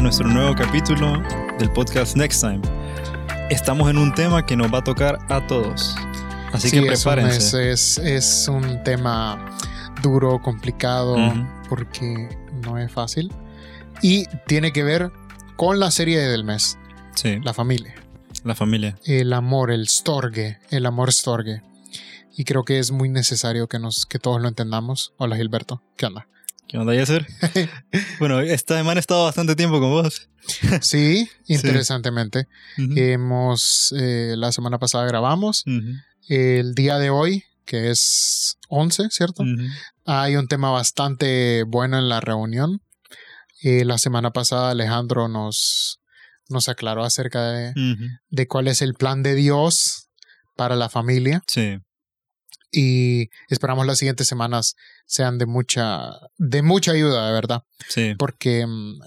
a nuestro nuevo capítulo del podcast Next Time. Estamos en un tema que nos va a tocar a todos, así que prepárense. Es, es, un tema duro, complicado, porque no es fácil. Y tiene que ver con la serie del mes. Sí. La familia. La familia. El amor, el storge, el amor storge. Y creo que es muy necesario que, nos, que todos lo entendamos. Hola Gilberto, ¿qué onda? ¿Qué onda, Yasser? bueno, esta semana he estado bastante tiempo con vos. sí, interesantemente. Hemos, eh, la semana pasada grabamos. El día de hoy, que es 11, ¿cierto? Hay un tema bastante bueno en la reunión. Eh, la semana pasada Alejandro nos, nos aclaró acerca de, de cuál es el plan de Dios para la familia. Sí y esperamos las siguientes semanas sean de mucha, de mucha ayuda, de verdad. Sí. Porque mm,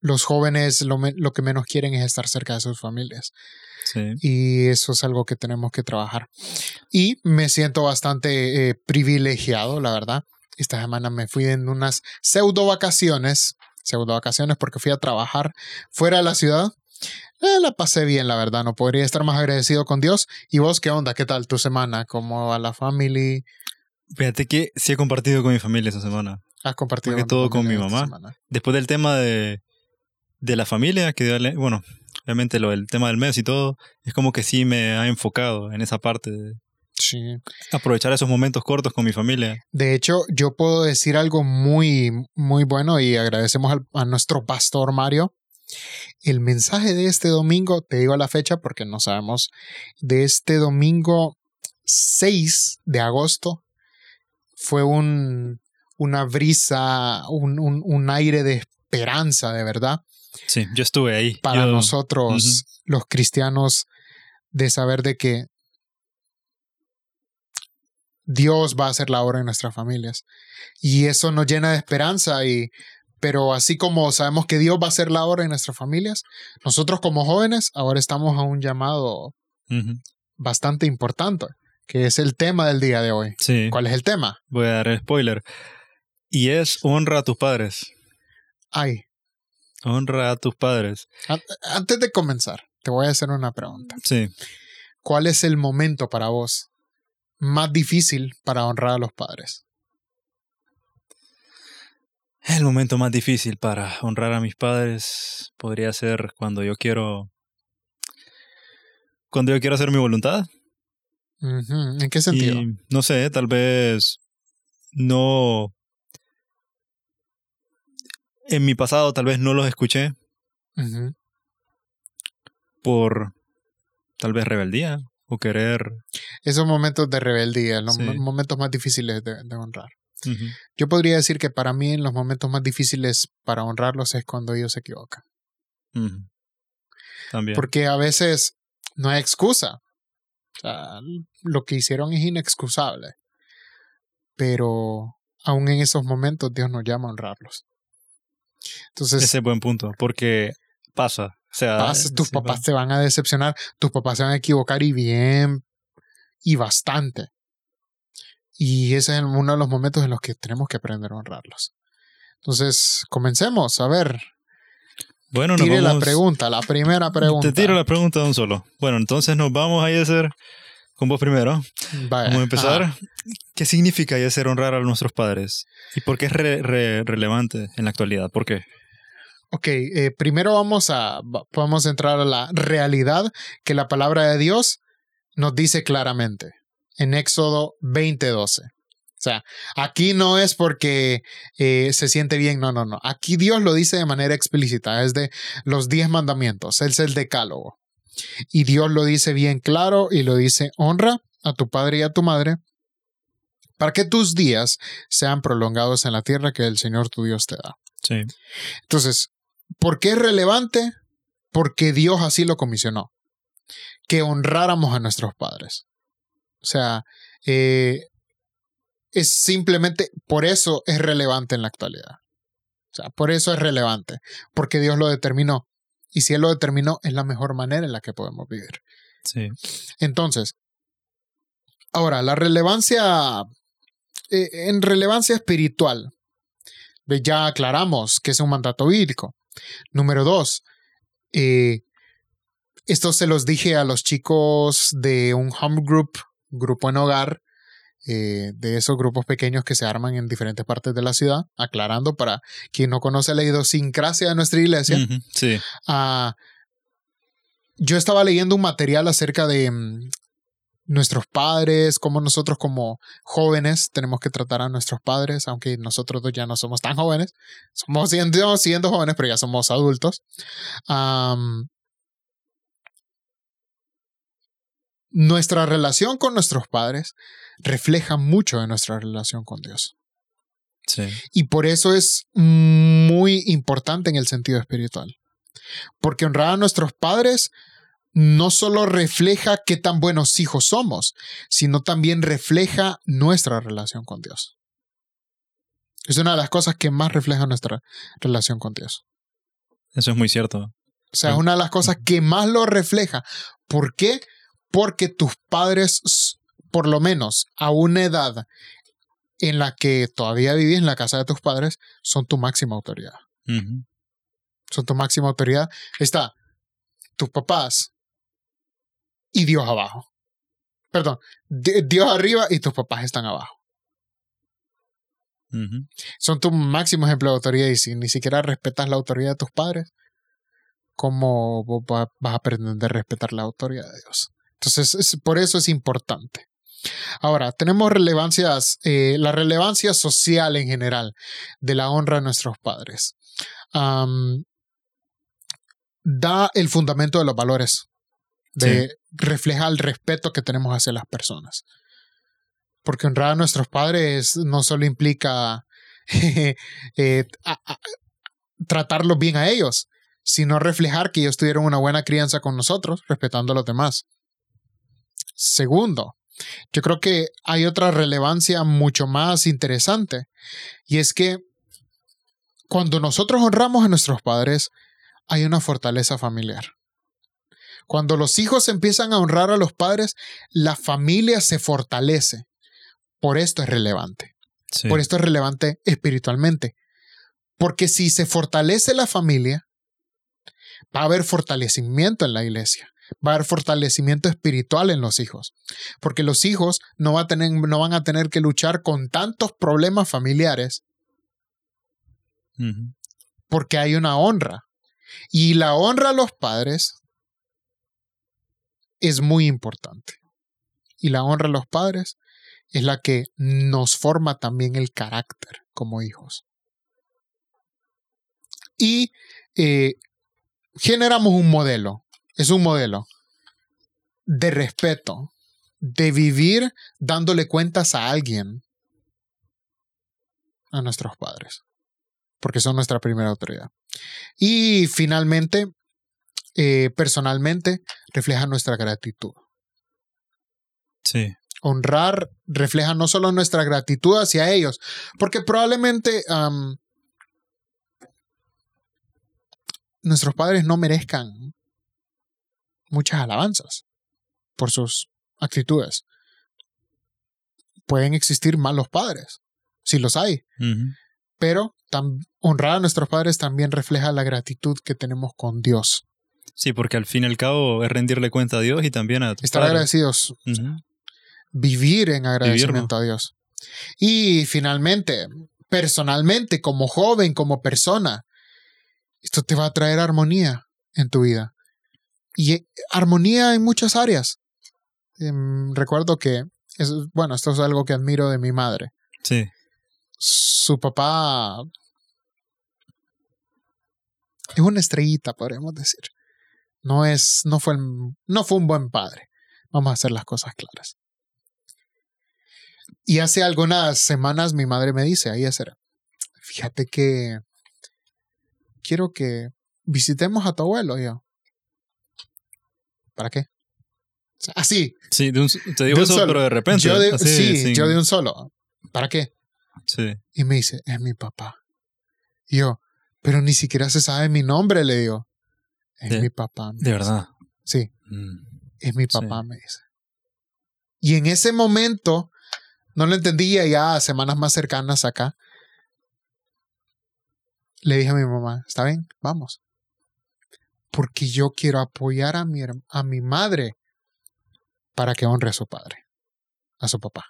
los jóvenes lo, lo, que menos quieren es estar cerca de sus familias. Sí. Y eso es algo que tenemos que trabajar. Y me siento bastante eh, privilegiado, la verdad. Esta semana me fui en unas pseudo vacaciones, pseudo vacaciones porque fui a trabajar fuera de la ciudad eh, la pasé bien, la verdad. No podría estar más agradecido con Dios. ¿Y vos qué onda? ¿Qué tal tu semana? ¿Cómo va la familia? Fíjate que sí he compartido con mi familia esa semana. Has compartido con todo con mi mamá. Después del tema de, de la familia, que bueno, obviamente lo del tema del mes y todo, es como que sí me ha enfocado en esa parte de sí. aprovechar esos momentos cortos con mi familia. De hecho, yo puedo decir algo muy, muy bueno y agradecemos a nuestro pastor Mario el mensaje de este domingo, te digo la fecha porque no sabemos, de este domingo 6 de agosto fue un, una brisa, un, un, aire de esperanza, de verdad. Sí, yo estuve ahí. Para nosotros, los cristianos, de saber de que Dios va a hacer la obra en nuestras familias. Y eso nos llena de esperanza y pero así como sabemos que Dios va a hacer la obra en nuestras familias, nosotros como jóvenes ahora estamos a un llamado bastante importante, que es el tema del día de hoy. Sí. ¿Cuál es el tema? Voy a dar el spoiler. Y es honra a tus padres. Ay. Honra a tus padres. Antes de comenzar, te voy a hacer una pregunta. Sí. ¿Cuál es el momento para vos más difícil para honrar a los padres? El momento más difícil para honrar a mis padres podría ser cuando yo quiero. Cuando yo quiero hacer mi voluntad. ¿En qué sentido? no sé, tal vez no. En mi pasado tal vez no los escuché. Por tal vez rebeldía o querer. Esos momentos de rebeldía, los momentos más difíciles de honrar. Yo podría decir que para mí en los momentos más difíciles para honrarlos es cuando ellos se equivocan. También. Porque a veces no hay excusa. O sea, lo que hicieron es inexcusable. Pero aún en esos momentos Dios nos llama a honrarlos. Entonces, Ese es buen punto, porque pasa. O sea, tus papás te van a decepcionar, tus papás se van a equivocar y bien, y bastante. Y ese es uno de los momentos en los que tenemos que aprender a honrarlos. Entonces, comencemos. A ver. Bueno, Tire la pregunta, la primera pregunta. Te tiro la pregunta de un solo. Bueno, entonces nos vamos a hacer con vos primero. Vamos a empezar. ¿Qué significa hacer honrar a nuestros padres? ¿Y por qué es relevante en la actualidad? ¿Por qué? Ok, eh, primero vamos a, vamos a entrar a la realidad que la palabra de Dios nos dice claramente en Éxodo 20:12. O sea, aquí no es porque eh, se siente bien, no, no, no. Aquí Dios lo dice de manera explícita, es de los diez mandamientos, es el decálogo. Y Dios lo dice bien claro y lo dice, honra a tu padre y a tu madre para que tus días sean prolongados en la tierra que el Señor tu Dios te da. Sí. Entonces, ¿por qué es relevante? Porque Dios así lo comisionó, que honráramos a nuestros padres. O sea, eh, es simplemente por eso es relevante en la actualidad. O sea, por eso es relevante, porque Dios lo determinó. Y si Él lo determinó, es la mejor manera en la que podemos vivir. Sí. Entonces, ahora, la relevancia, eh, en relevancia espiritual, Ya aclaramos que es un mandato bíblico. Número dos, eh, esto se los dije a los chicos de un home group, grupo en hogar, eh, de esos grupos pequeños que se arman en diferentes partes de la ciudad, aclarando para quien no conoce la idiosincrasia de nuestra iglesia. sí. Ah, yo estaba leyendo un material acerca de mm, nuestros padres, cómo nosotros como jóvenes tenemos que tratar a nuestros padres, aunque nosotros ya no somos tan jóvenes, somos siendo, siendo jóvenes, pero ya somos adultos nuestra relación con nuestros padres refleja mucho de nuestra relación con Dios. Sí. Y por eso es muy importante en el sentido espiritual. Porque honrar a nuestros padres no solo refleja qué tan buenos hijos somos, sino también refleja nuestra relación con Dios. Es una de las cosas que más refleja nuestra relación con Dios. Eso es muy cierto. O sea, es una de las cosas que más lo refleja. ¿Por qué? Porque tus padres, por lo menos a una edad en la que todavía vivís en la casa de tus padres, son tu máxima autoridad. Son tu máxima autoridad. Está tus papás y Dios abajo. Perdón, Dios arriba y tus papás están abajo. Son tu máximo ejemplo de autoridad y si ni siquiera respetas la autoridad de tus padres, ¿cómo vas a pretender respetar la autoridad de Dios? Entonces, por eso es importante. Ahora, tenemos relevancias, eh, la relevancia social en general de la honra de nuestros padres. da el fundamento de los valores, de, refleja el respeto que tenemos hacia las personas. Porque honrar a nuestros padres no solo implica eh, tratarlos bien a ellos, sino reflejar que ellos tuvieron una buena crianza con nosotros, respetando a los demás. Segundo, yo creo que hay otra relevancia mucho más interesante y es que cuando nosotros honramos a nuestros padres, hay una fortaleza familiar. Cuando los hijos empiezan a honrar a los padres, la familia se fortalece. Por esto es relevante. Por esto es relevante espiritualmente. Porque si se fortalece la familia, va a haber fortalecimiento en la iglesia va a haber fortalecimiento espiritual en los hijos, porque los hijos no, va a tener, no van a tener que luchar con tantos problemas familiares, porque hay una honra. Y la honra a los padres es muy importante. Y la honra a los padres es la que nos forma también el carácter como hijos. Y eh, generamos un modelo es un modelo de respeto, de vivir dándole cuentas a alguien, a nuestros padres, porque son nuestra primera autoridad. Y finalmente, eh, personalmente, refleja nuestra gratitud. Sí. Honrar refleja no solo nuestra gratitud hacia ellos, porque probablemente nuestros padres no merezcan muchas alabanzas por sus actitudes. Pueden existir malos padres, si los hay, pero honrar a nuestros padres también refleja la gratitud que tenemos con Dios. Sí, porque al fin y al cabo es rendirle cuenta a Dios y también a Estar agradecidos. Vivir en agradecimiento a Dios. Y finalmente, personalmente, como joven, como persona, esto te va a traer armonía en tu vida y eh, armonía en muchas áreas. Em, recuerdo que, es, bueno, esto es algo que admiro de mi madre. Sí. Su papá es una estrellita, podríamos decir. No es, no fue, no fue un buen padre. Vamos a hacer las cosas claras. Y hace algunas semanas mi madre me dice, ahí será, fíjate que quiero que visitemos a tu abuelo. yo, ¿Para qué? Así. Sí, de un, te digo eso, pero de repente. Yo de, sí, yo de un solo. ¿Para qué? Sí. Y me dice, es mi papá. Y yo, pero ni siquiera se sabe mi nombre, le digo. Es mi papá. De verdad. Sí. Mm. Es mi papá, me dice. Y en ese momento, no lo entendía ya semanas más cercanas acá. le dije a mi mamá, está bien, vamos. Porque yo quiero apoyar a mi, a mi madre para que honre a su padre, a su papá.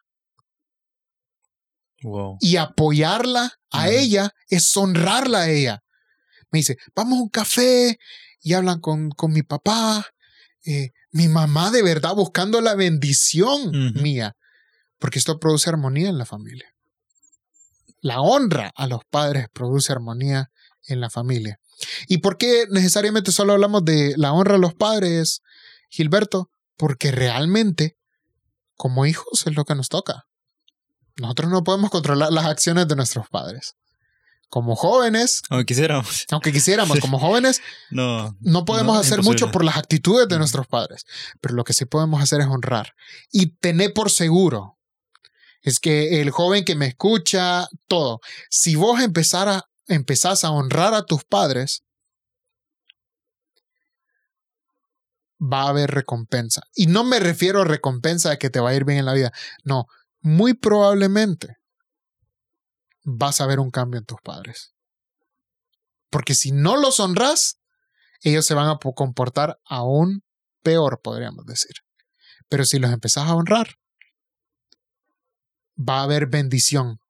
Y apoyarla a ella es honrarla a ella. Me dice, vamos a un café y hablan con, con mi papá. Eh, mi mamá de verdad buscando la bendición mía. Porque esto produce armonía en la familia. La honra a los padres produce armonía en la familia. ¿Y por qué necesariamente solo hablamos de la honra a los padres, Gilberto? Porque realmente, como hijos, es lo que nos toca. Nosotros no podemos controlar las acciones de nuestros padres. Como jóvenes, aunque quisiéramos, aunque quisiéramos, como jóvenes, no, no podemos hacer mucho por las actitudes de nuestros padres, pero lo que sí podemos hacer es honrar y tener por seguro es que el joven que me escucha, todo, si vos empezara, empezás a honrar a tus padres, va a haber recompensa. Y no me refiero a recompensa de que te va a ir bien en la vida. No, muy probablemente vas a ver un cambio en tus padres. Porque si no los honras, ellos se van a comportar aún peor, podríamos decir. Pero si los empezás a honrar, va a haber bendición.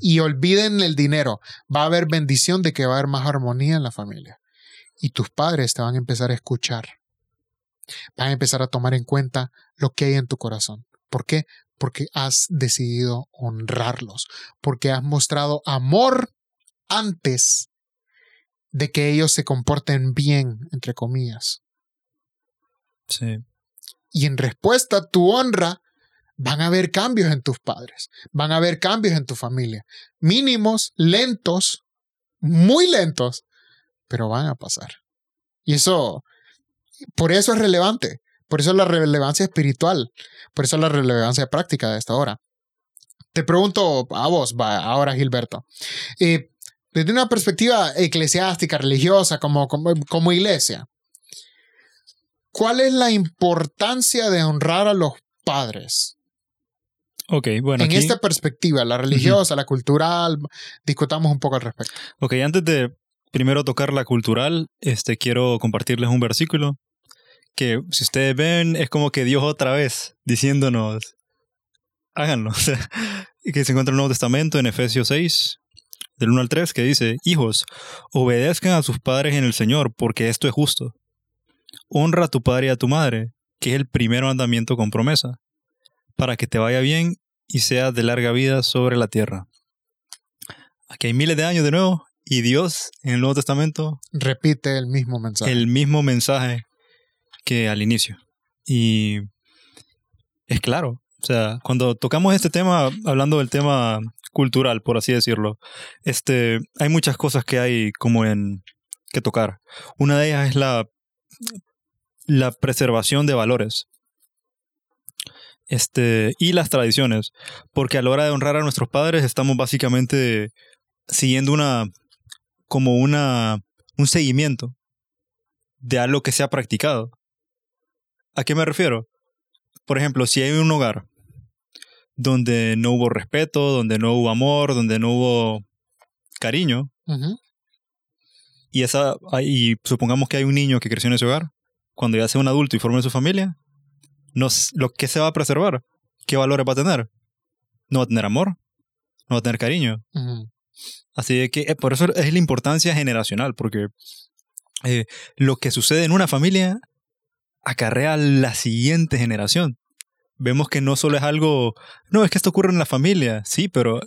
Y olviden el dinero, va a haber bendición de que va a haber más armonía en la familia. Y tus padres te van a empezar a escuchar. Van a empezar a tomar en cuenta lo que hay en tu corazón. ¿Por qué? Porque has decidido honrarlos, porque has mostrado amor antes de que ellos se comporten bien, entre comillas. Sí. Y en respuesta a tu honra, van a haber cambios en tus padres, van a haber cambios en tu familia. Mínimos, lentos, muy lentos, pero van a pasar. Y eso, por eso es relevante, por eso es la relevancia espiritual, por eso es la relevancia práctica de esta hora. Te pregunto a vos, ahora Gilberto, eh, desde una perspectiva eclesiástica, religiosa, como, iglesia, ¿cuál es la importancia de honrar a los padres? Ok, bueno. En esta perspectiva, la religiosa, la cultural, discutamos un poco al respecto. Ok, antes de primero tocar la cultural, este, quiero compartirles un versículo que si ustedes ven es como que Dios otra vez diciéndonos, háganlo. que se encuentra en el Nuevo Testamento en Efesios 6, del 1 al 3, que dice, hijos, obedezcan a sus padres en el Señor, porque esto es justo. Honra a tu padre y a tu madre, que es el primer mandamiento con promesa, para que te vaya bien y seas de larga vida sobre la tierra. Aquí hay miles de años de nuevo, y Dios en el Nuevo Testamento repite el mismo mensaje. El mismo mensaje que al inicio. Y es claro, o sea, cuando tocamos este tema, hablando del tema cultural, por así decirlo, este, hay muchas cosas que hay como en que tocar. Una de ellas es la, la preservación de valores. Este, y las tradiciones, porque a la hora de honrar a nuestros padres estamos básicamente siguiendo una como una un seguimiento de algo que se ha practicado. ¿A qué me refiero? Por ejemplo, si hay un hogar donde no hubo respeto, donde no hubo amor, donde no hubo cariño, y, esa, y supongamos que hay un niño que creció en ese hogar, cuando ya sea un adulto y forme su familia, nos, lo que se va a preservar, ¿qué valores va a tener? No va a tener amor, no va a tener cariño. Así de que eh, por eso es la importancia generacional, porque eh, lo que sucede en una familia acarrea la siguiente generación. Vemos que no solo es algo, no, es que esto ocurre en la familia, sí, pero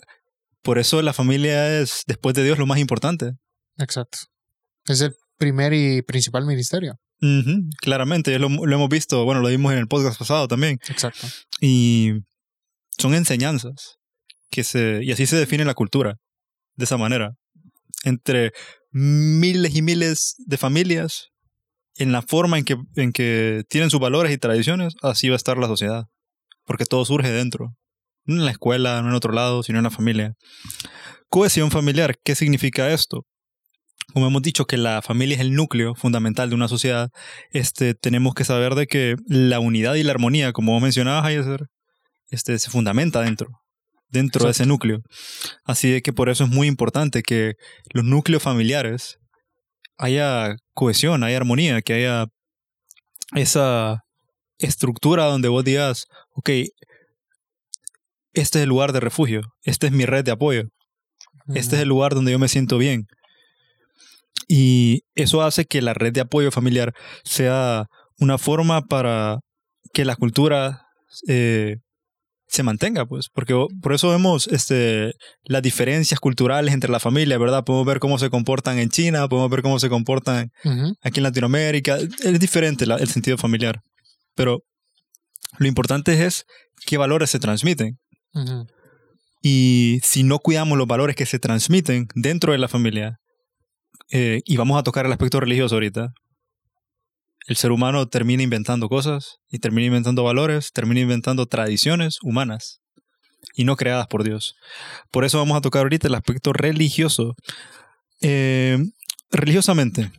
por eso la familia es, después de Dios, lo más importante. Exacto. Es el primer y principal ministerio. Claramente, lo, lo, hemos visto, bueno, lo vimos en el podcast pasado también. Exacto. Y son enseñanzas que se, y así se define la cultura, de esa manera. Entre miles y miles de familias en la forma en que, en que tienen sus valores y tradiciones, así va a estar la sociedad. Porque todo surge dentro. No en la escuela, no en otro lado, sino en la familia. Cohesión familiar, ¿qué significa esto? Como hemos dicho que la familia es el núcleo fundamental de una sociedad, este, tenemos que saber de que la unidad y la armonía, como vos mencionabas, Ayer, este, se fundamenta dentro. dentro de ese núcleo. Así de que por eso es muy importante que los núcleos familiares haya cohesión, haya armonía, que haya esa estructura donde vos digas, ok, este es el lugar de refugio, esta es mi red de apoyo, este es el lugar donde yo me siento bien. Y eso hace que la red de apoyo familiar sea una forma para que la cultura eh, se mantenga, pues, porque por eso vemos este, las diferencias culturales entre la familia, ¿verdad? Podemos ver cómo se comportan en China, podemos ver cómo se comportan aquí en Latinoamérica. Es diferente el sentido familiar, pero lo importante es qué valores se transmiten. Y si no cuidamos los valores que se transmiten dentro de la familia, eh, y vamos a tocar el aspecto religioso ahorita, el ser humano termina inventando cosas y termina inventando valores, termina inventando tradiciones humanas y no creadas por Dios. Por eso vamos a tocar ahorita el aspecto religioso. Eh, religiosamente,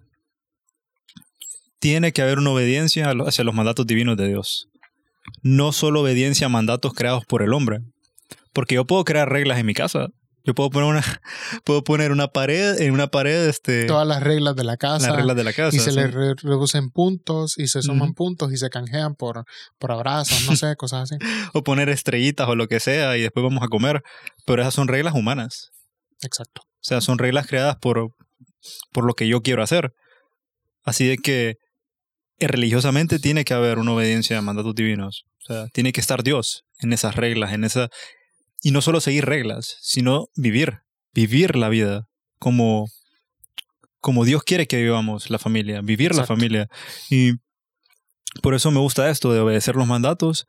tiene que haber una obediencia hacia los mandatos divinos de Dios. No solo obediencia a mandatos creados por el hombre. Porque yo puedo crear reglas en mi casa, yo puedo poner una, puedo poner una pared, en una pared, este. Todas las reglas de la casa. Las reglas de la casa. Y se le reducen puntos y se suman puntos y se canjean por, por abrazos, no sé, cosas así. o poner estrellitas o lo que sea y después vamos a comer. Pero esas son reglas humanas. Exacto. O sea, son reglas creadas por, por lo que yo quiero hacer. Así de que eh, religiosamente tiene que haber una obediencia a mandatos divinos. O sea, tiene que estar Dios en esas reglas, en esa, y no solo seguir reglas, sino vivir, vivir la vida como, como Dios quiere que vivamos la familia, vivir la familia. Y por eso me gusta esto de obedecer los mandatos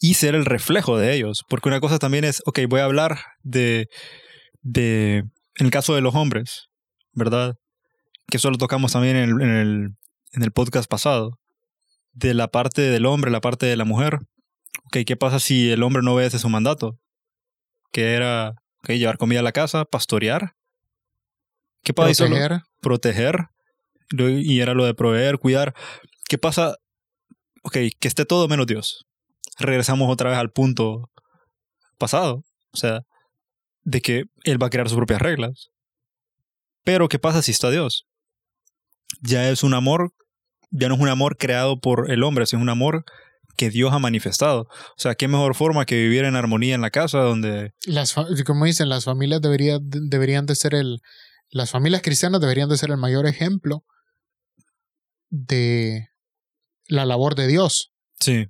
y ser el reflejo de ellos. Porque una cosa también es, ok, voy a hablar de, de en el caso de los hombres, ¿verdad? Que eso lo tocamos también en el, en el, en el podcast pasado. De la parte del hombre, la parte de la mujer. Ok, ¿qué pasa si el hombre no obedece su mandato? Que era llevar comida a la casa, pastorear. ¿Qué pasa? Proteger. Proteger. Y era lo de proveer, cuidar. ¿Qué pasa? Ok, que esté todo menos Dios. Regresamos otra vez al punto pasado. O sea, de que Él va a crear sus propias reglas. Pero ¿qué pasa si está Dios? Ya es un amor, ya no es un amor creado por el hombre, es un amor que Dios ha manifestado. O sea, qué mejor forma que vivir en armonía en la casa donde... Las, como dicen, las familias debería, deberían de ser el... Las familias cristianas deberían de ser el mayor ejemplo de la labor de Dios. Sí.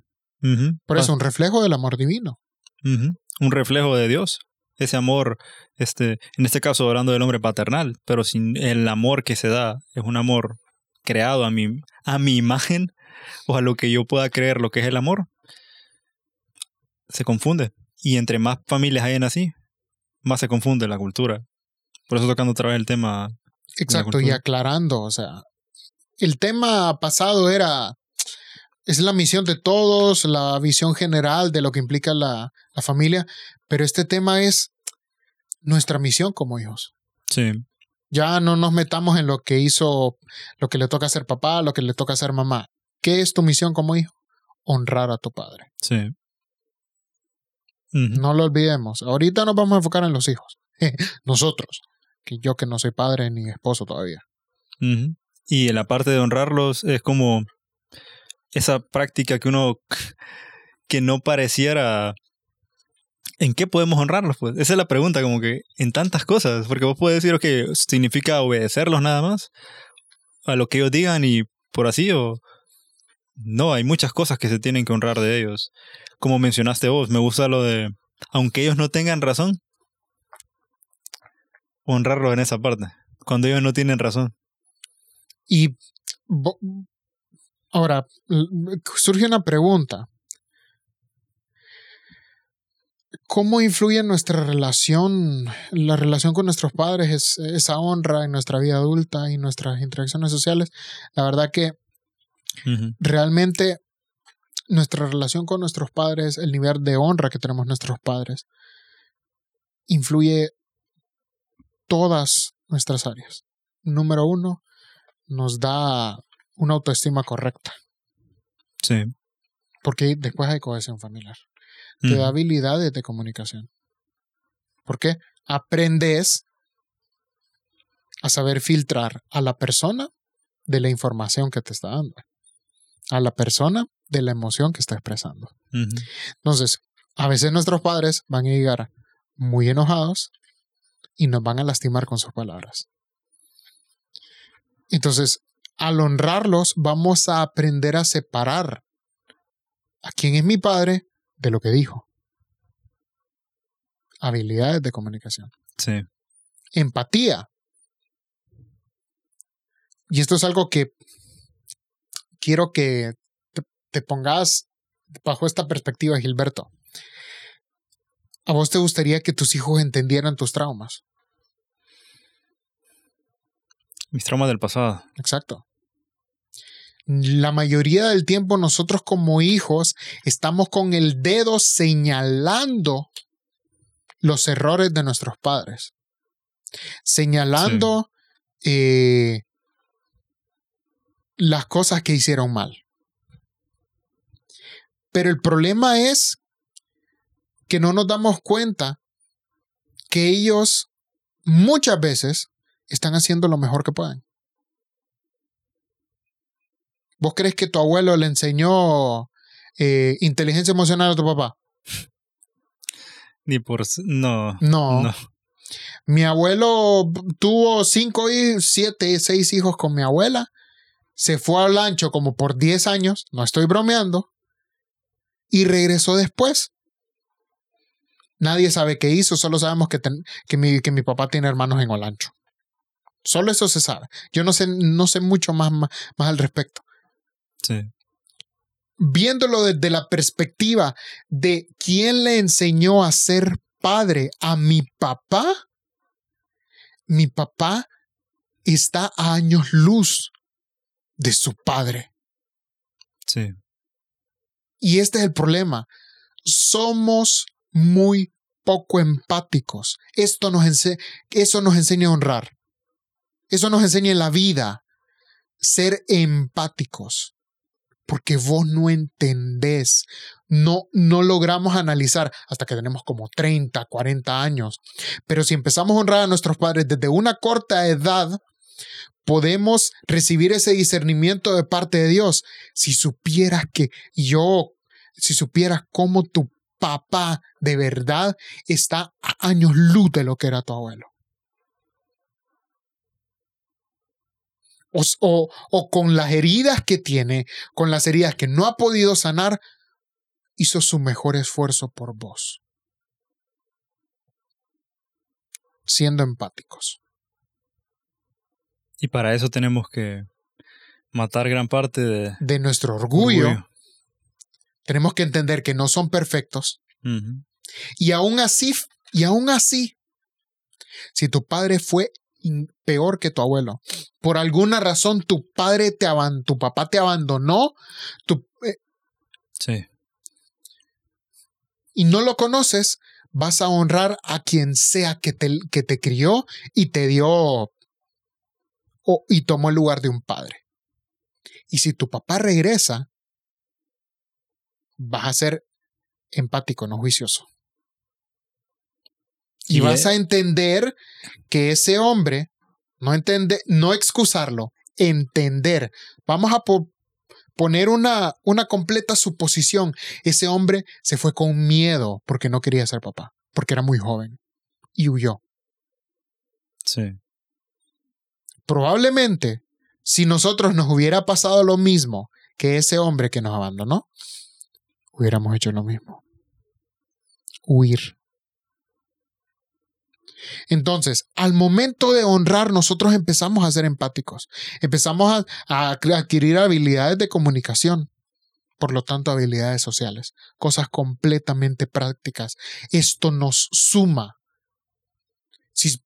Por eso, un reflejo del amor divino. Un reflejo de Dios. Ese amor, este, en este caso hablando del hombre paternal, pero sin el amor que se da, es un amor creado a mi, a mi imagen o a lo que yo pueda creer lo que es el amor, se confunde. Y entre más familias hayan así, más se confunde la cultura. Por eso tocando otra vez el tema. Exacto, y aclarando, o sea, el tema pasado era, es la misión de todos, la visión general de lo que implica la, la familia, pero este tema es nuestra misión como hijos. Sí. Ya no nos metamos en lo que hizo, lo que le toca hacer papá, lo que le toca hacer mamá. ¿Qué es tu misión como hijo? Honrar a tu padre. Sí. No lo olvidemos. Ahorita nos vamos a enfocar en los hijos. Nosotros. Que yo que no soy padre ni esposo todavía. Y en la parte de honrarlos es como esa práctica que uno que no pareciera ¿En qué podemos honrarlos? Pues esa es la pregunta, como que en tantas cosas, porque vos puedes decir que significa obedecerlos nada más a lo que ellos digan y por así, o no, hay muchas cosas que se tienen que honrar de ellos. Como mencionaste vos, me gusta lo de, aunque ellos no tengan razón, honrarlo en esa parte, cuando ellos no tienen razón. Y ahora, surge una pregunta. ¿Cómo influye en nuestra relación, la relación con nuestros padres, esa honra en nuestra vida adulta y nuestras interacciones sociales? La verdad que Realmente nuestra relación con nuestros padres, el nivel de honra que tenemos nuestros padres, influye todas nuestras áreas. Número uno, nos da una autoestima correcta. Sí. Porque después hay cohesión familiar. Te da habilidades de comunicación. ¿Por qué? Aprendes a saber filtrar a la persona de la información que te está dando, a la persona de la emoción que está expresando. Entonces, a veces nuestros padres van a llegar muy enojados y nos van a lastimar con sus palabras. Entonces, al honrarlos, vamos a aprender a separar a quién es mi padre de lo que dijo. Habilidades de comunicación. Sí. Empatía. Y esto es algo que quiero que te, pongas bajo esta perspectiva, Gilberto. ¿A vos te gustaría que tus hijos entendieran tus traumas? Mis traumas del pasado. Exacto. La mayoría del tiempo nosotros como hijos estamos con el dedo señalando los errores de nuestros padres. Señalando eh, las cosas que hicieron mal. Pero el problema es que no nos damos cuenta que ellos muchas veces están haciendo lo mejor que pueden. ¿Vos crees que tu abuelo le enseñó eh, inteligencia emocional a tu papá? Ni por... No, no. No. Mi abuelo tuvo cinco, siete, seis hijos con mi abuela. Se fue al ancho como por diez años, no estoy bromeando. Y regresó después. Nadie sabe qué hizo, solo sabemos que, que, mi, que mi papá tiene hermanos en Olancho. Solo eso se sabe. Yo no sé, no sé mucho más, más, al respecto. Sí. Viéndolo desde la perspectiva de quién le enseñó a ser padre a mi papá, mi papá está a años luz de su padre. Sí. Y este es el problema. Somos muy poco empáticos. Esto nos eso nos enseña a honrar. Eso nos enseña en la vida. Ser empáticos. Porque vos no entendés. No, no logramos analizar hasta que tenemos como 30, 40 años. Pero si empezamos a honrar a nuestros padres desde una corta edad, podemos recibir ese discernimiento de parte de Dios. Si supieras que yo, si supieras cómo tu papá de verdad está a años luz de lo que era tu abuelo. O, o, con las heridas que tiene, con las heridas que no ha podido sanar, hizo su mejor esfuerzo por vos. Siendo empáticos. Y para eso tenemos que matar gran parte de, de nuestro orgullo, tenemos que entender que no son perfectos. Y aún así, y aún así, si tu padre fue peor que tu abuelo, por alguna razón tu padre te abandonó, tu papá te abandonó, tu, eh, sí. y no lo conoces, vas a honrar a quien sea que te, que te crió y te dio y tomó el lugar de un padre. Y si tu papá regresa, vas a ser empático, no juicioso. Y, vas a entender que ese hombre, no entender, no excusarlo, entender. Vamos a poner una, una completa suposición. Ese hombre se fue con miedo porque no quería ser papá, porque era muy joven y huyó. Sí. Probablemente, si nosotros nos hubiera pasado lo mismo que ese hombre que nos abandonó, hubiéramos hecho lo mismo. Huir. Entonces, al momento de honrar, nosotros empezamos a ser empáticos, empezamos a, adquirir habilidades de comunicación, por lo tanto, habilidades sociales, cosas completamente prácticas. Esto nos suma. Si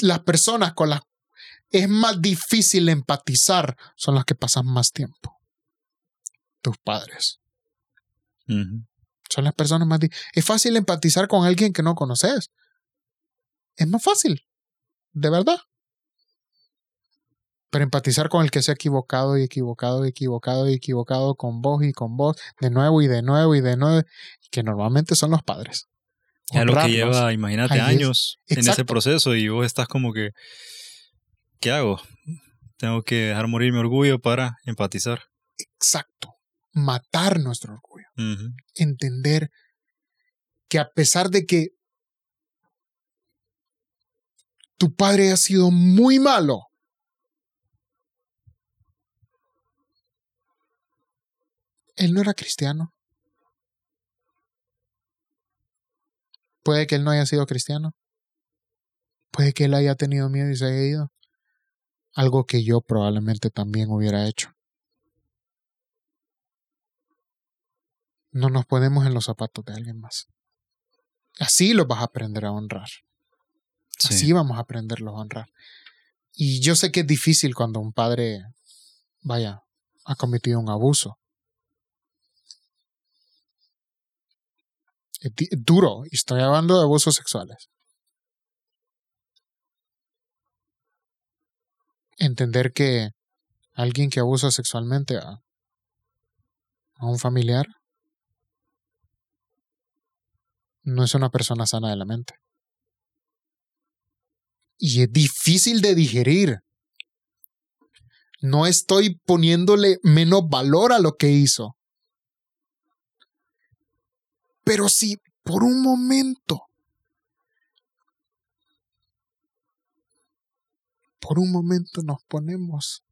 las personas con las es más difícil empatizar son las que pasan más tiempo. Tus padres. Son las personas más... Es fácil empatizar con alguien que no conoces. Es más fácil. De verdad. Pero empatizar con el que se ha equivocado y equivocado y equivocado y equivocado con vos y con vos, de nuevo y de nuevo y de nuevo, que normalmente son los padres. Ya lo que lleva, imagínate, años en ese proceso y vos estás como que, ¿qué hago? Tengo que dejar morir mi orgullo para empatizar. Exacto. Matar nuestro orgullo. Entender que a pesar de que tu padre ha sido muy malo, él no era cristiano. Puede que él no haya sido cristiano. Puede que él haya tenido miedo y se haya ido. Algo que yo probablemente también hubiera hecho. No nos ponemos en los zapatos de alguien más. Así los vas a aprender a honrar. Así vamos a aprenderlos a honrar. Y yo sé que es difícil cuando un padre, vaya, ha cometido un abuso. Es duro, y estoy hablando de abusos sexuales. Entender que alguien que abusa sexualmente a, un familiar no es una persona sana de la mente. Y es difícil de digerir. No estoy poniéndole menos valor a lo que hizo. Pero si por un momento, por un momento nos ponemos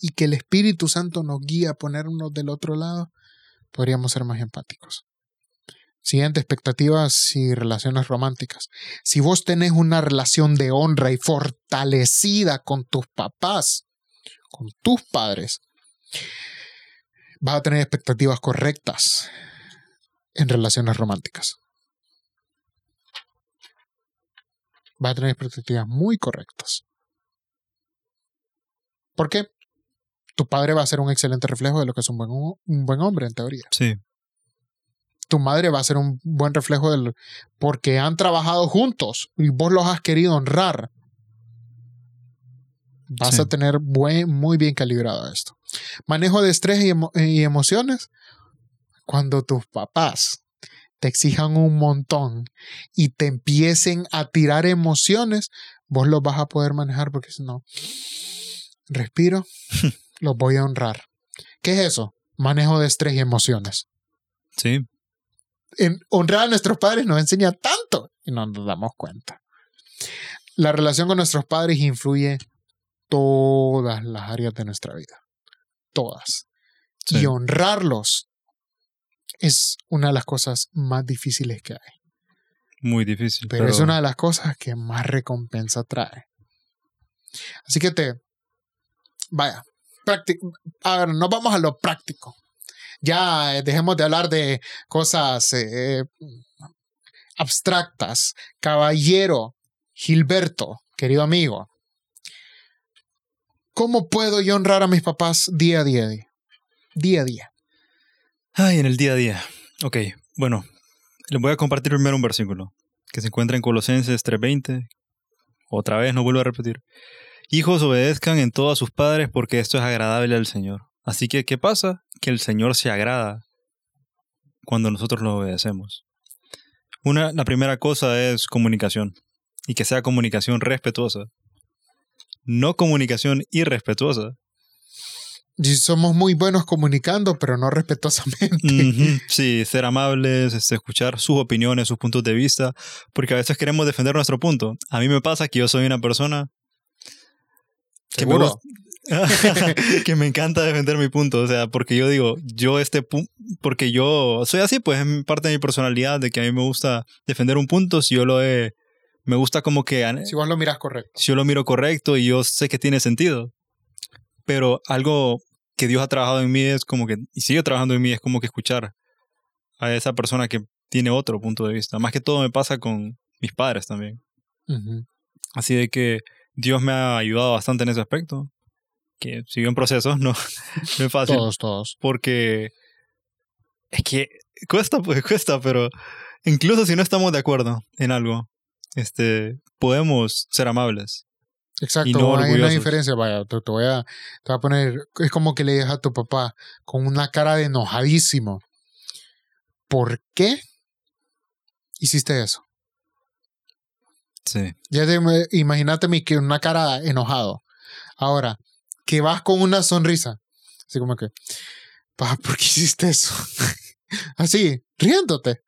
y que el Espíritu Santo nos guía a ponernos del otro lado, podríamos ser más empáticos. Siguiente, expectativas y relaciones románticas. Si vos tenés una relación de honra y fortalecida con tus papás, con tus padres, vas a tener expectativas correctas en relaciones románticas. Va a tener expectativas muy correctas. ¿Por qué? Tu padre va a ser un excelente reflejo de lo que es un buen, un buen hombre, en teoría. Sí. Tu madre va a ser un buen reflejo del. porque han trabajado juntos y vos los has querido honrar. Vas a tener buen, muy bien calibrado esto. Manejo de estrés y emociones cuando tus papás te exijan un montón y te empiecen a tirar emociones, vos los vas a poder manejar porque si no, respiro, los voy a honrar. ¿Qué es eso? Manejo de estrés y emociones. Sí. En honrar a nuestros padres nos enseña tanto y no nos damos cuenta. La relación con nuestros padres influye todas las áreas de nuestra vida. Todas. Y honrarlos es una de las cosas más difíciles que hay. Muy difícil. Pero, es una de las cosas que más recompensa trae. Así que te. Vaya. A ver, nos vamos a lo práctico. Ya eh, dejemos de hablar de cosas eh, abstractas. Caballero Gilberto, querido amigo. ¿Cómo puedo yo honrar a mis papás día a día? Día a día. Ay, en el día a día. Ok, bueno, les voy a compartir primero un versículo que se encuentra en Colosenses 3:20. Otra vez, no vuelvo a repetir. Hijos obedezcan en todo a sus padres porque esto es agradable al Señor. Así que, ¿qué pasa? Que el Señor se agrada cuando nosotros lo obedecemos. Una, la primera cosa es comunicación y que sea comunicación respetuosa. No comunicación irrespetuosa somos muy buenos comunicando, pero no respetuosamente. Sí, ser amables, este, escuchar sus opiniones, sus puntos de vista, porque a veces queremos defender nuestro punto. A mí me pasa que yo soy una persona que me, que me encanta defender mi punto, o sea, porque yo digo, yo este punto, porque yo soy así, pues es parte de mi personalidad, de que a mí me gusta defender un punto, si yo lo he, me gusta como que... Si vos lo miras correcto. Si yo lo miro correcto y yo sé que tiene sentido pero algo que Dios ha trabajado en mí es como que, y sigue trabajando en mí, es como que escuchar a esa persona que tiene otro punto de vista. Más que todo me pasa con mis padres también. Así de que Dios me ha ayudado bastante en ese aspecto, que sigue en proceso, no, no es fácil. Todos, todos. Porque es que cuesta, pues cuesta, pero incluso si no estamos de acuerdo en algo, este, podemos ser amables. Exacto, hay una diferencia, vaya, te, voy a, te voy a poner, es como que le digas a tu papá con una cara de enojadísimo. ¿Por qué hiciste eso. Sí. Ya te, imagínate mi, que una cara enojado. Ahora, que vas con una sonrisa. Así como que, pa, ¿por qué hiciste eso? Así, riéndote.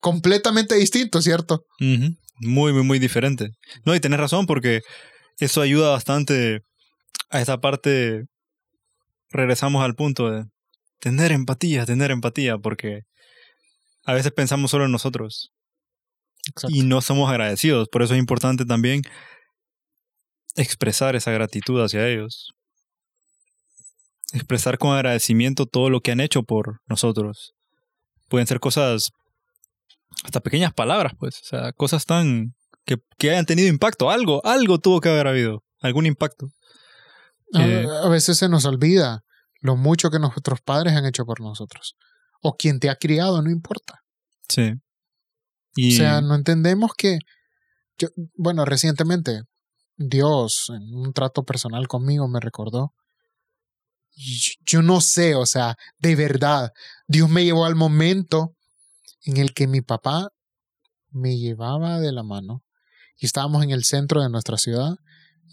Completamente distinto, ¿cierto? Muy, muy, muy diferente. No, y tenés razón porque eso ayuda bastante a esa parte. Regresamos al punto de tener empatía, tener empatía, porque a veces pensamos solo en nosotros. Y no somos agradecidos. Por eso es importante también expresar esa gratitud hacia ellos. Expresar con agradecimiento todo lo que han hecho por nosotros. Pueden ser cosas, hasta pequeñas palabras, pues. O sea, cosas tan. que, que hayan tenido impacto. Algo, algo tuvo que haber habido. Algún impacto. A, eh, a veces se nos olvida lo mucho que nuestros padres han hecho por nosotros. O quien te ha criado, no importa. Sí. O sea, no entendemos que. Yo, bueno, recientemente, Dios, en un trato personal conmigo, me recordó. Yo no sé, o sea, de verdad, Dios me llevó al momento en el que mi papá me llevaba de la mano y estábamos en el centro de nuestra ciudad,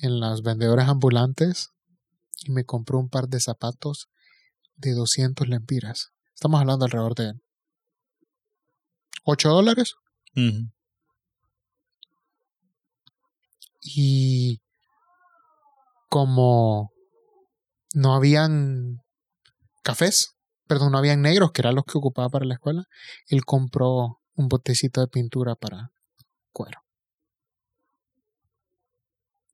en las vendedores ambulantes, y me compró un par de zapatos de 200 lempiras. Estamos hablando alrededor de 8 dólares. Y como no habían cafés, perdón, no habían negros, que eran los que ocupaba para la escuela, él compró un botecito de pintura para cuero.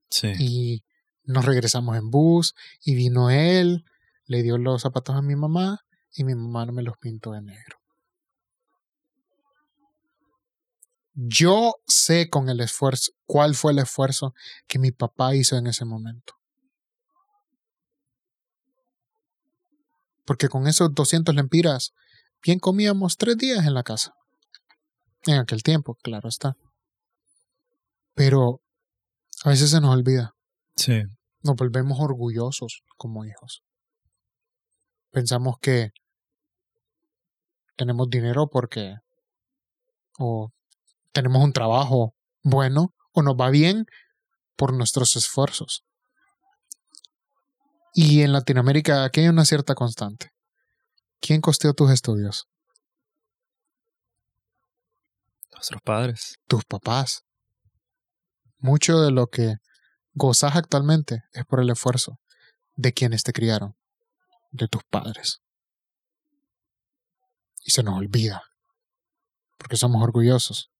Sí. Y nos regresamos en bus y vino él, le dio los zapatos a mi mamá y mi mamá me los pintó de negro. Yo sé con el esfuerzo cuál fue el esfuerzo que mi papá hizo en ese momento. Porque con esos 200 lempiras, bien comíamos tres días en la casa. En aquel tiempo, claro está. Pero a veces se nos olvida. Sí. Nos volvemos orgullosos como hijos. Pensamos que tenemos dinero porque o tenemos un trabajo bueno o nos va bien por nuestros esfuerzos. Y en Latinoamérica aquí hay una cierta constante. ¿Quién costeó tus estudios? Nuestros padres. Tus papás. Mucho de lo que gozas actualmente es por el esfuerzo de quienes te criaron, de tus padres. Y se nos olvida, porque somos orgullosos.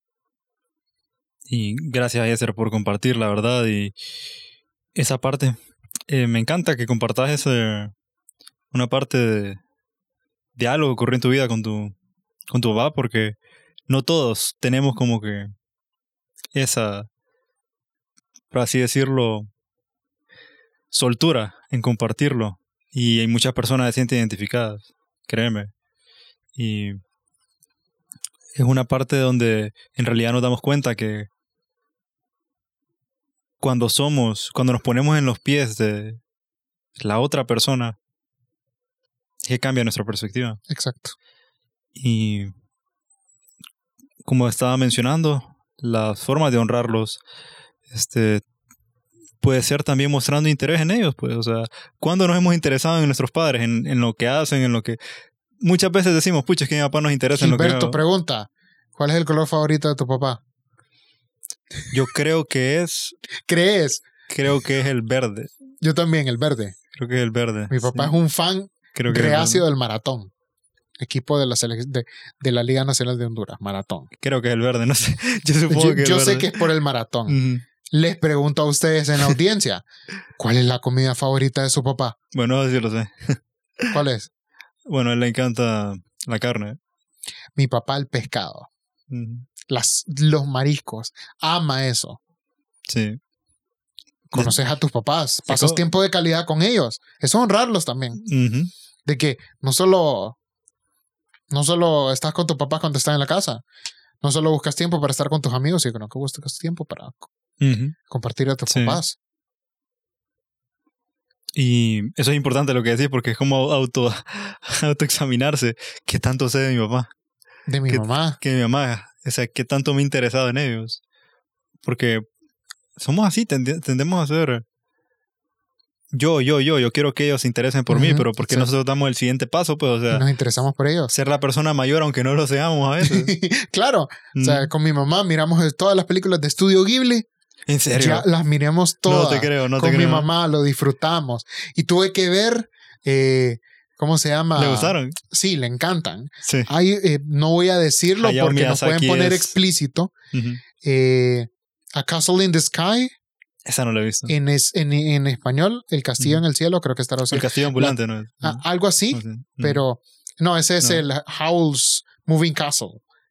Y gracias a Yeser por compartir, la verdad. Y esa parte, eh, me encanta que compartas ese, una parte de, de, algo que ocurrió en tu vida con tu, con tu papá, porque no todos tenemos como que esa, por así decirlo, soltura en compartirlo. Y hay muchas personas se sienten identificadas, créeme. Y es una parte donde en realidad nos damos cuenta que cuando somos, cuando nos ponemos en los pies de la otra persona, que cambia nuestra perspectiva. Exacto. Y como estaba mencionando, las formas de honrarlos, este, puede ser también mostrando interés en ellos, pues, o sea, cuando nos hemos interesado en nuestros padres, en, en lo que hacen, en lo que muchas veces decimos, pucha, es que mi papá nos interesa en lo que Alberto, pregunta, ¿cuál es el color favorito de tu papá? Yo creo que es. ¿Crees? Creo que es el verde. Yo también, el verde. Creo que es el verde. Mi papá es un fan creo que reacio del maratón. Equipo de la, de, de, la Liga Nacional de Honduras, maratón. Creo que es el verde, no sé. Yo supongo que Yo sé que es por el maratón. Les pregunto a ustedes en la audiencia, ¿cuál es la comida favorita de su papá? Bueno, sí lo sé. ¿Cuál es? Bueno, a él le encanta la carne. Mi papá el pescado las, los mariscos. Ama eso. Sí. Conoces a tus papás, pasas tiempo de calidad con ellos. Es honrarlos también. De que no solo, no solo estás con tus papás cuando están en la casa, no solo buscas tiempo para estar con tus amigos, sino que buscas tiempo para compartir a tus papás. Y eso es importante lo que decís, porque es como auto, autoexaminarse. ¿Qué tanto sé de mi papá? De mi mamá. Que mi mamá, o sea, qué tanto me he interesado en ellos. Porque somos así, tendemos a ser yo, yo, yo, yo quiero que ellos se interesen por mí, pero porque nosotros damos el siguiente paso, pues, o sea. Nos interesamos por ellos. Ser la persona mayor, aunque no lo seamos a veces. claro. O sea, con mi mamá miramos todas las películas de Estudio Ghibli. ¿En serio? Ya las miremos todas. No te creo, no te con creo. mi mamá lo disfrutamos. Y tuve que ver, eh, ¿cómo se llama? ¿Le gustaron? Sí, le encantan. Sí. Hay, eh, no voy a decirlo Hayao porque nos pueden poner es- explícito. Ujú. Eh, A Castle in the Sky, Esa no la he visto. en, es- en, en español, El Castillo en el Cielo, creo que está el castillo ambulante, ¿no? Ah, algo así, sé. Ujú. pero no, ese es No. el Howl's Moving Castle,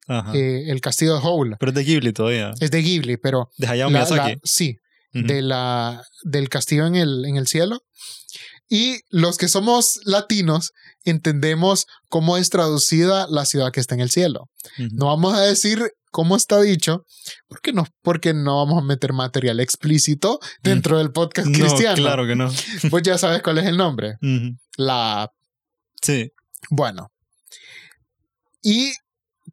Ajá. eh, el castillo de Howl. Pero es de Ghibli todavía. Es de Ghibli, pero De Hayao la- Miyazaki. la- sí, de la, del castillo en el, en el cielo. Y los que somos latinos entendemos cómo es traducida la ciudad que está en el cielo. No vamos a decir cómo está dicho, porque no, porque no vamos a meter material explícito dentro del podcast Mm. No, cristiano. claro que no. Pues ya sabes cuál es el nombre. La Sí. Bueno. Y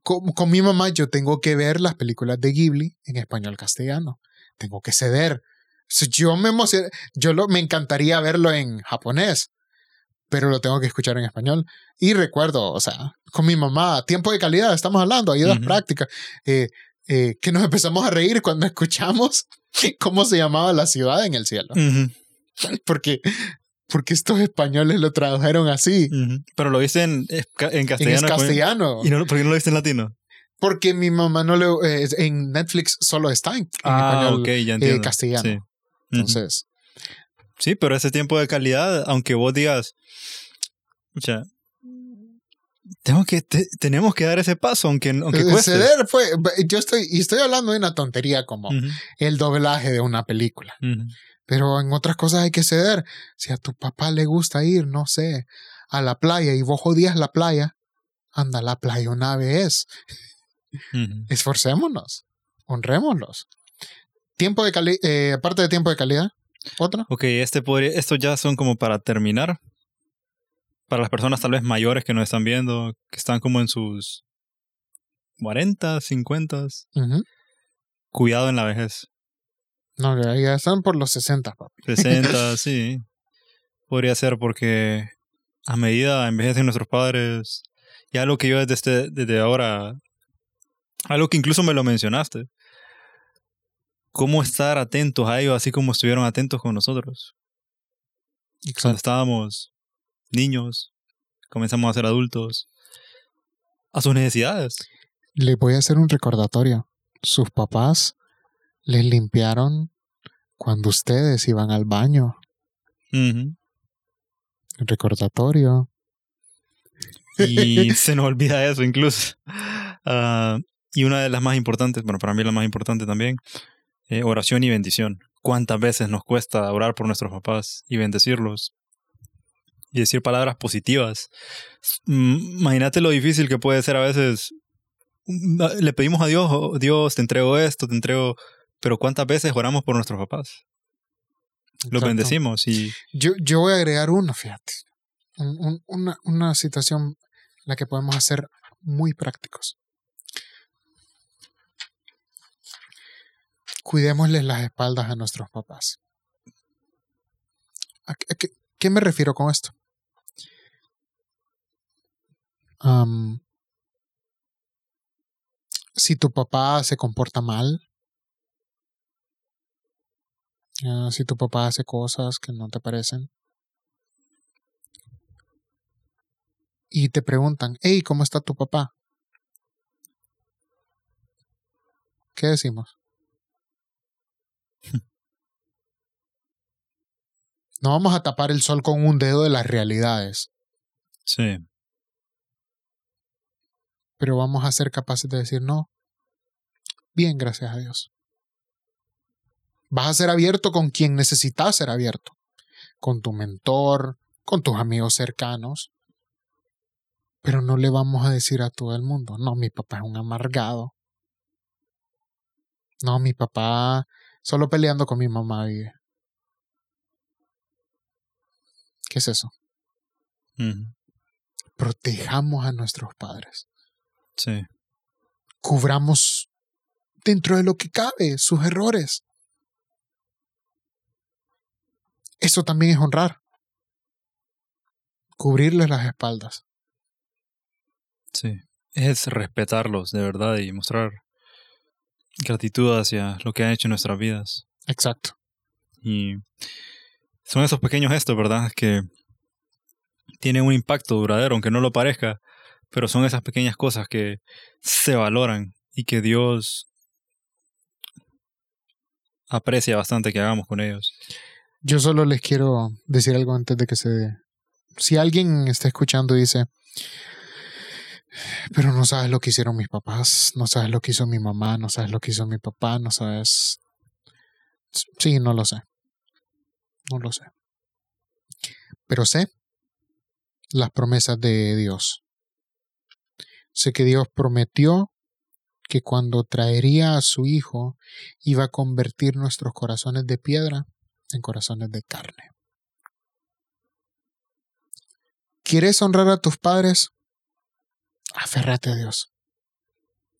con, con mi mamá yo tengo que ver las películas de Ghibli en español castellano. Tengo que ceder. Yo me emociono, yo lo, me encantaría verlo en japonés, pero lo tengo que escuchar en español. Y recuerdo, o sea, con mi mamá, tiempo de calidad, estamos hablando, ayudas Ujú. prácticas, eh, eh, que nos empezamos a reír cuando escuchamos cómo se llamaba la ciudad en el cielo. Ujú. Porque, porque estos españoles lo tradujeron así, Ujú. Pero lo viste en, en en castellano. pues. castellano. ¿Y no, por qué no lo viste en latino? Porque mi mamá no le. eh, en Netflix solo está en, en ah, español ya entiendo. castellano. Sí. Entonces, Sí, pero ese tiempo de calidad, aunque vos digas, o sea, tengo que, te- tenemos que dar ese paso, aunque, aunque eh, cueste. ceder fue. Yo estoy. Y estoy hablando de una tontería como el doblaje de una película. Pero en otras cosas hay que ceder. Si a tu papá le gusta ir, no sé, a la playa y vos jodías la playa, anda a la playa una vez. Esforcémonos. Honrémoslos. Tiempo de calidad. aparte de tiempo de calidad, otra. Ok, este podría, estos ya son como para terminar. Para las personas tal vez mayores que nos están viendo, que están como en sus 40, 50, Ujú. cuidado en la vejez. No, ya, ya están por los 60, papi. 60, sí. Podría ser porque a medida envejecen nuestros padres, y algo que yo desde, desde ahora, algo que incluso me lo mencionaste, cómo estar atentos a ellos así como estuvieron atentos con nosotros. Cuando estábamos niños, comenzamos a ser adultos, a sus necesidades. Les voy a hacer un recordatorio. Sus papás les limpiaron cuando ustedes iban al baño. Recordatorio. Y se nos olvida eso incluso. Ah, y una de las más importantes, bueno, para mí la más importante también, eh, oración y bendición. ¿Cuántas veces nos cuesta orar por nuestros papás y bendecirlos? Y decir palabras positivas. Mm, Imagínate lo difícil que puede ser a veces. Mm, Le pedimos a Dios, "Oh, Dios, te entrego esto, te entrego... Pero ¿cuántas veces oramos por nuestros papás? Los Exacto. bendecimos y... Yo, yo voy a agregar uno, fíjate. Un- un- una, una situación en la que podemos hacer muy prácticos. Cuidémosles las espaldas a nuestros papás. ¿A qué, me refiero con esto? Si tu papá se comporta mal, ah, si tu papá hace cosas que no te parecen, y te preguntan, hey, ¿cómo está tu papá? ¿Qué decimos? No vamos a tapar el sol con un dedo de las realidades, Sí. pero vamos a ser capaces de decir, no, bien, gracias a Dios. Vas a ser abierto con quien necesitas ser abierto, con tu mentor, con tus amigos cercanos, pero no le vamos a decir a todo el mundo, no, mi papá es un amargado. No, mi papá solo peleando con mi mamá vive. ¿Qué es eso? Protejamos a nuestros padres. Sí. Cubramos dentro de lo que cabe sus errores. Eso también es honrar. Cubrirles las espaldas. Sí. Es respetarlos de verdad y mostrar gratitud hacia lo que han hecho en nuestras vidas. Exacto. Y son esos pequeños gestos, ¿verdad? Que tienen un impacto duradero, aunque no lo parezca, pero son esas pequeñas cosas que se valoran y que Dios aprecia bastante que hagamos con ellos. Yo solo les quiero decir algo antes de que se... Si alguien está escuchando y dice, pero no sabes lo que hicieron mis papás, no sabes lo que hizo mi mamá, no sabes lo que hizo mi papá, no sabes... Sí, no lo sé. No lo sé. Pero sé las promesas de Dios. Sé que Dios prometió que cuando traería a su Hijo iba a convertir nuestros corazones de piedra en corazones de carne. ¿Quieres honrar a tus padres? Aférrate a Dios.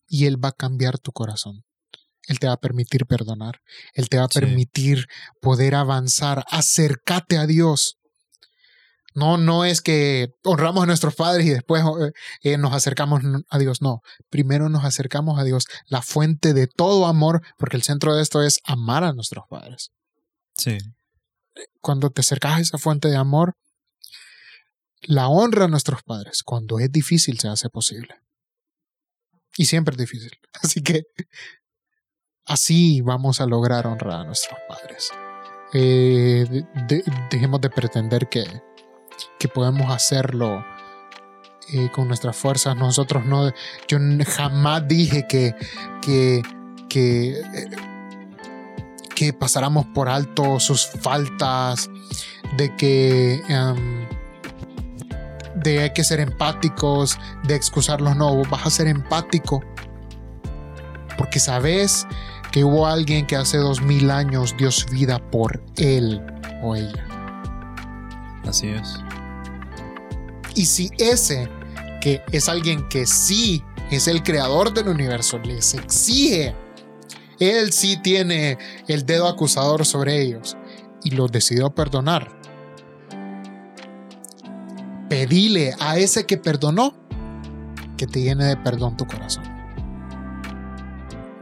Y Él va a cambiar tu corazón. Él te va a permitir perdonar. Él te va a permitir poder avanzar. Acércate a Dios. No, no es que honramos a nuestros padres y después eh, eh, nos acercamos a Dios. No, primero nos acercamos a Dios, la fuente de todo amor, porque el centro de esto es amar a nuestros padres. Sí. Cuando te acercas a esa fuente de amor, la honra a nuestros padres, cuando es difícil, se hace posible. Y siempre es difícil. Así que así vamos a lograr honrar a nuestros padres. Eh, dejemos de pretender que, que podemos hacerlo eh, con nuestras fuerzas. Nosotros no, yo jamás dije que, que, eh, que pasáramos por alto sus faltas, de que em, de hay que ser empáticos, de excusarlos. No, vas a ser empático porque sabes que hubo alguien que hace dos mil años dio su vida por él o ella. Así es. Y si ese, que es alguien que sí es el creador del universo, les exige, él sí tiene el dedo acusador sobre ellos y los decidió perdonar. Pedile a ese que perdonó que te llene de perdón tu corazón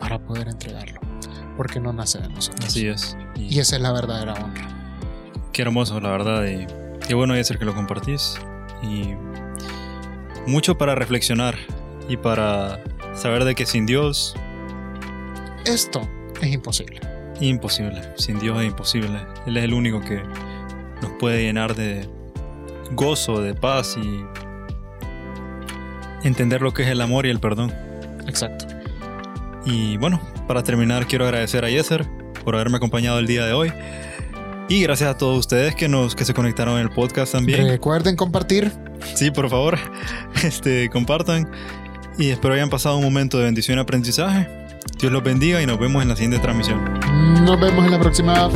para poder entregarlo, porque no nace de nosotros. Así es. Y, esa es la verdadera honra. Qué hermoso, la verdad, y qué bueno es ser que lo compartís y mucho para reflexionar y para saber de que sin Dios esto es imposible. Imposible, sin Dios es imposible. Él es el único que nos puede llenar de gozo, de paz y entender lo que es el amor y el perdón. Exacto. Y bueno, para terminar quiero agradecer a Yeser por haberme acompañado el día de hoy. Y gracias a todos ustedes que, nos, que se conectaron en el podcast también. Recuerden compartir. Sí, por favor, este, compartan. Y espero hayan pasado un momento de bendición y aprendizaje. Dios los bendiga y nos vemos en la siguiente transmisión. Nos vemos en la próxima.